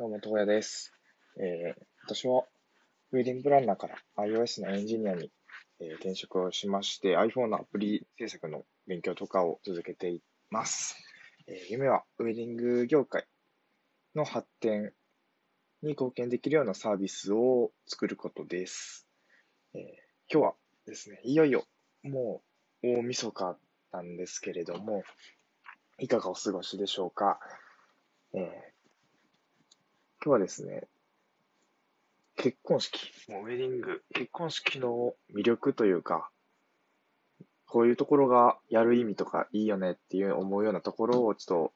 どうも、東谷です。えー、私は、ウェディングプランナーから iOS のエンジニアに、えー、転職をしまして、iPhone のアプリ制作の勉強とかを続けています。えー、夢は、ウェディング業界の発展に貢献できるようなサービスを作ることです。え今日はですね、いよいよ、もう、大晦日なんですけれども、いかがお過ごしでしょうか？えー今日はですね、結婚式、もうウェディング、結婚式の魅力というか、こういうところがやる意味とかいいよねっていう思うようなところをちょっ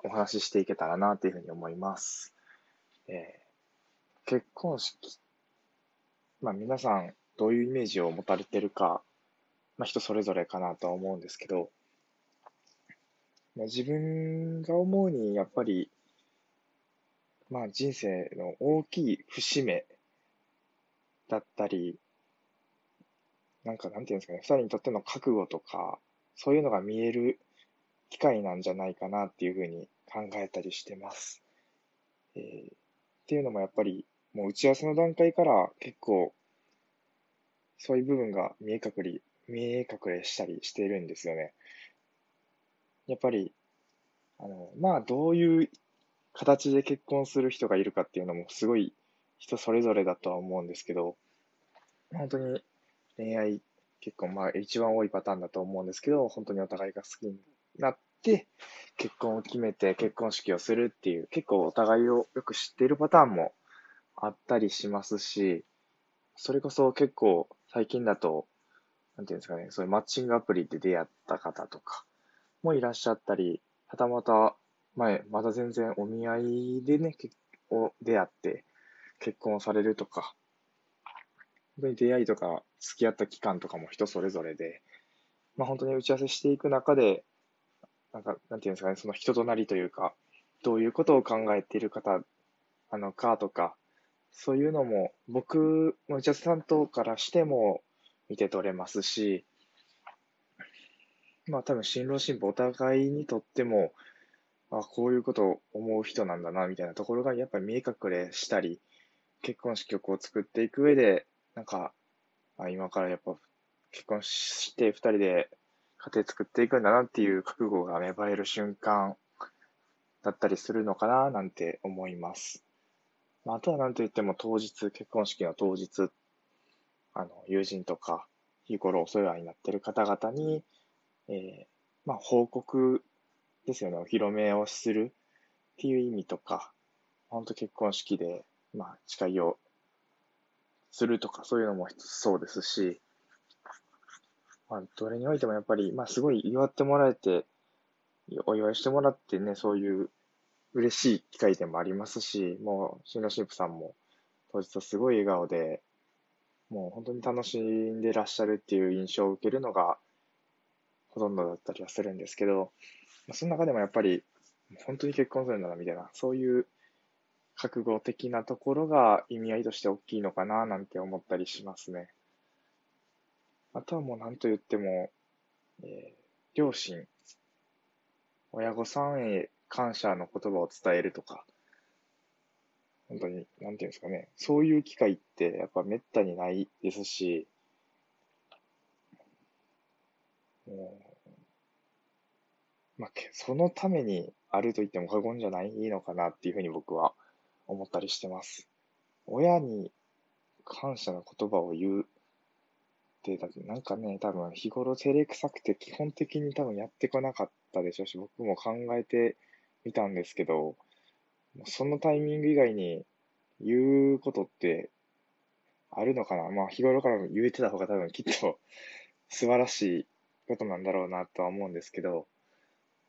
とお話ししていけたらなというふうに思います。えー、結婚式。まあ皆さんどういうイメージを持たれてるか、まあ人それぞれかなとは思うんですけど、まあ、自分が思うにやっぱりまあ人生の大きい節目だったり、なんかなんていうんですかね、二人にとっての覚悟とか、そういうのが見える機会なんじゃないかなっていうふうに考えたりしてます。えー、っていうのもやっぱり、もう打ち合わせの段階から結構、そういう部分が見え隠れ、見え隠れしたりしてるんですよね。やっぱり、あの、まあ、どういう形で結婚する人がいるかっていうのもすごい人それぞれだとは思うんですけど、本当に恋愛結婚、まあ一番多いパターンだと思うんですけど、本当にお互いが好きになって、結婚を決めて結婚式をするっていう、結構お互いをよく知っているパターンもあったりしますし、それこそ結構最近だと、なんていうんですかね、そういうマッチングアプリで出会った方とかもいらっしゃったり、はたまた前、まだ全然お見合いでね、結を出会って結婚されるとか、本当に出会いとか付き合った期間とかも人それぞれで、まあ本当に打ち合わせしていく中で、なんか、なんていうんですかね、その人となりというか、どういうことを考えている方なのかとか、そういうのも僕の打ち合わせ担当からしても見て取れますし、まあ多分新郎新婦お互いにとってもあ、こういうことを思う人なんだな、みたいなところがやっぱり見え隠れしたり、結婚式曲を作っていく上で、なんか、あ今からやっぱ結婚して二人で家庭作っていくんだなっていう覚悟が芽生える瞬間だったりするのかな、なんて思います。まあ、あとは何と言っても当日、結婚式の当日、あの、友人とか、日頃お世話になってる方々に、えー、まあ、報告ですよね、お披露目をするっていう意味とか、本当結婚式で、まあ、誓いをするとか、そういうのも一つそうですし、まあ、どれにおいてもやっぱり、まあ、すごい祝ってもらえて、お祝いしてもらってね、そういう嬉しい機会でもありますし、もう、新郎新婦さんも当日はすごい笑顔で、もう本当に楽しんでらっしゃるっていう印象を受けるのがほとんどだったりはするんですけど、その中でもやっぱり、本当に結婚するんだな、みたいな、そういう覚悟的なところが意味合いとして大きいのかな、なんて思ったりしますね。あとはもう何と言っても、えー、両親、親御さんへ感謝の言葉を伝えるとか、本当に、なんていうんですかね、そういう機会ってやっぱめったにないですし、もうまあ、そのためにあると言っても過言じゃないのかなっていうふうに僕は思ったりしてます。親に感謝の言葉を言うって、だってなんかね、多分日頃照れくさくて基本的に多分やってこなかったでしょうし、僕も考えてみたんですけど、そのタイミング以外に言うことってあるのかな？まあ日頃から言えてた方が多分きっと 素晴らしいことなんだろうなとは思うんですけど、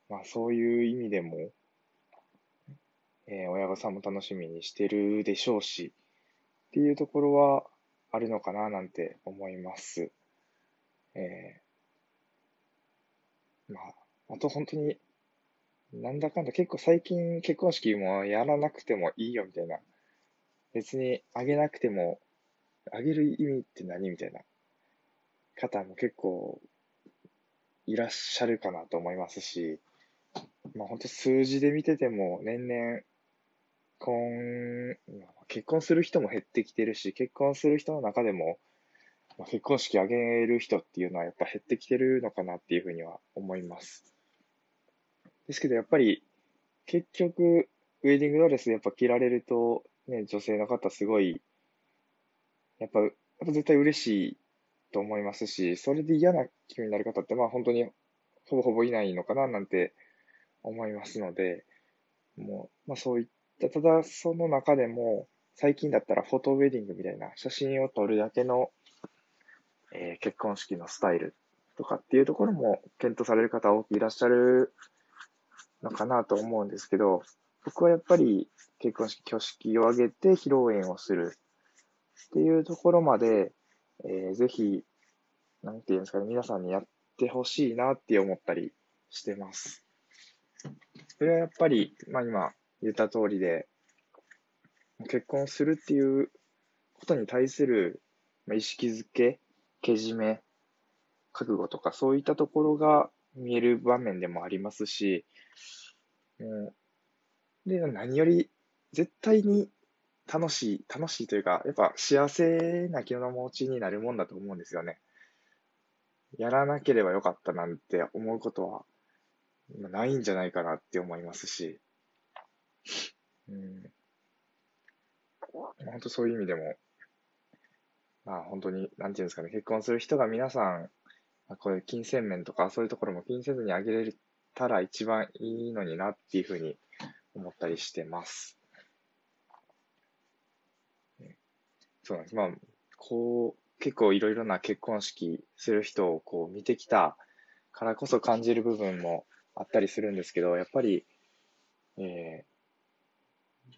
まあそういう意味でも、えー、親御さんも楽しみにしてるでしょうし、っていうところはあるのかななんて思います。えー、まあ、あと本当に、なんだかんだ結構最近結婚式もやらなくてもいいよみたいな。別にあげなくても、あげる意味って何みたいな方も結構いらっしゃるかなと思いますし、まあ本当数字で見てても年々婚、結婚する人も減ってきてるし、結婚する人の中でも、まあ、結婚式挙げる人っていうのはやっぱ減ってきてるのかなっていうふうには思います。ですけどやっぱり結局ウェディングドレスやっぱ着られるとね、女性の方すごいやっぱ、やっぱ絶対嬉しいと思いますし、それで嫌な気になる方ってまあ本当にほぼほぼいないのかななんて思いますので、もう、まあそういった、ただその中でも、最近だったらフォトウェディングみたいな写真を撮るだけのえー、結婚式のスタイルとかっていうところも検討される方多くいらっしゃるのかなと思うんですけど、僕はやっぱり結婚式、挙式を挙げて披露宴をするっていうところまで、えー、ぜひ、なんていうんですかね、皆さんにやってほしいなって思ったりしてます。それはやっぱり、まあ今言った通りで、結婚するっていうことに対する意識づけけじめ、覚悟とか、そういったところが見える場面でもありますし、もう、で、何より絶対に楽しい、楽しいというか、やっぱ幸せな気の持ちになるもんだと思うんですよね。やらなければよかったなんて思うことはないんじゃないかなって思いますし、うん、本当そういう意味でもまあ本当に、なんていうんですかね、結婚する人が皆さん、あ、こういう金銭面とかそういうところも気にせずにあげれたら一番いいのになっていうふうに思ったりしてます。そうなんです。まあ、こう、結構いろいろな結婚式する人をこう見てきたからこそ感じる部分もあったりするんですけど、やっぱり、え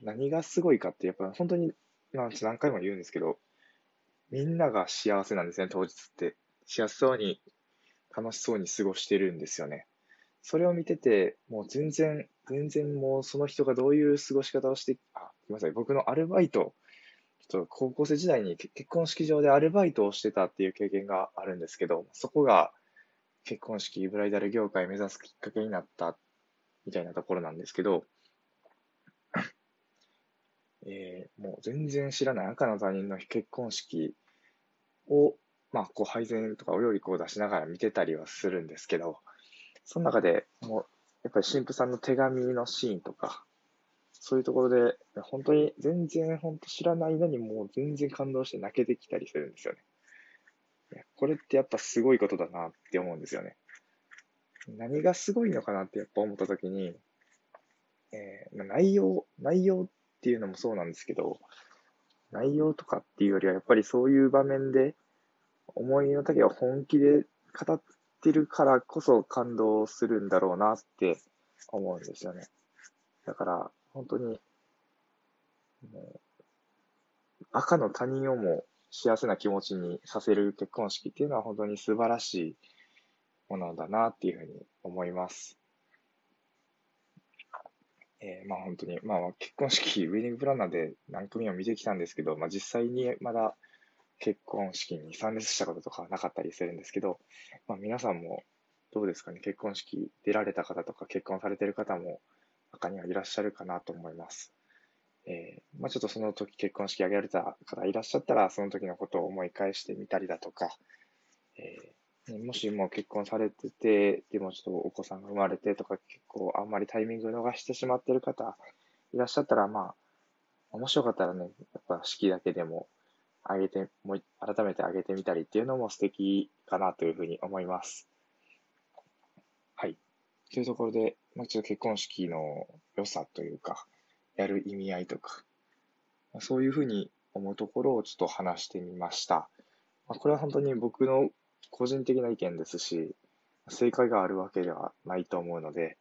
ー、何がすごいかって、やっぱ本当に、まあ、何回も言うんですけど、みんなが幸せなんですね、当日って。幸せそうに、楽しそうに過ごしてるんですよね。それを見てて、もう全然、全然もうその人がどういう過ごし方をして、あ、すみません、僕のアルバイト、ちょっと高校生時代に結婚式場でアルバイトをしてたっていう経験があるんですけど、そこが結婚式、ブライダル業界目指すきっかけになったみたいなところなんですけど、えー、もう全然知らない赤の他人の結婚式を、まあ、こう配膳とかお料理こう出しながら見てたりはするんですけど、その中でもう、やっぱり神父さんの手紙のシーンとか、そういうところで、本当に全然本当知らないのにもう全然感動して泣けてきたりするんですよね。これってやっぱすごいことだなって思うんですよね。何がすごいのかなってやっぱ思ったときに、えー、内容、内容っていうのもそうなんですけど、内容とかっていうよりは、やっぱりそういう場面で、思いの丈を本気で語ってるからこそ感動するんだろうなって思うんですよね。だから、本当に、もう赤の他人をも幸せな気持ちにさせる結婚式っていうのは本当に素晴らしいものだなっていうふうに思います。えー、まあ本当に、まあ結婚式、ウェディングプランナーで何組も見てきたんですけど、まあ実際にまだ結婚式に参列したこととかなかったりするんですけど、まあ皆さんもどうですかね、結婚式出られた方とか結婚されてる方も中にはいらっしゃるかなと思います。えー、まあちょっとその時結婚式挙げられた方いらっしゃったら、その時のことを思い返してみたりだとか、えーもしもう結婚されてて、でもちょっとお子さんが生まれてとか、結構あんまりタイミング逃してしまってる方いらっしゃったら、まあ、面白かったらね、やっぱ式だけでも上げて、もう改めて上げてみたりっていうのも素敵かなというふうに思います。はい。というところで、まあ、ちょっと結婚式の良さというか、やる意味合いとか、そういうふうに思うところをちょっと話してみました。まあ、これは本当に僕の個人的な意見ですし、正解があるわけではないと思うので、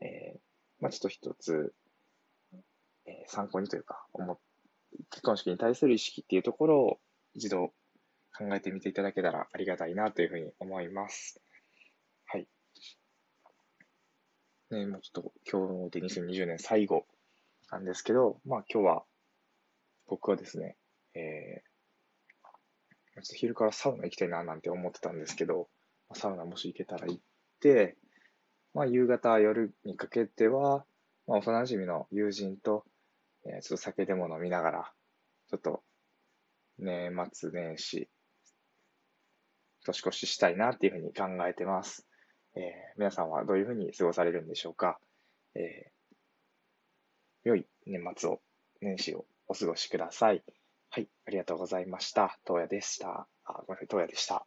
えー、まあ、ちょっと一つ、えー、参考にというか、思結婚式に対する意識っていうところを一度考えてみていただけたらありがたいなというふうに思います。はい。ね、もうちょっと今日で2020年最後なんですけど、まあ今日は僕はですね、えちょっと昼からサウナ行きたいななんて思ってたんですけど、サウナもし行けたら行って、まあ、夕方、夜にかけては、まあ、幼馴染の友人と、えー、ちょっと酒でも飲みながら、ちょっと年末年始、年越ししたいなっていうふうに考えてます。えー、皆さんはどういうふうに過ごされるんでしょうか？えー、良い年末を、年始をお過ごしください。はい、ありがとうございました。東野でした。あ、ごめんなさい、東野でした。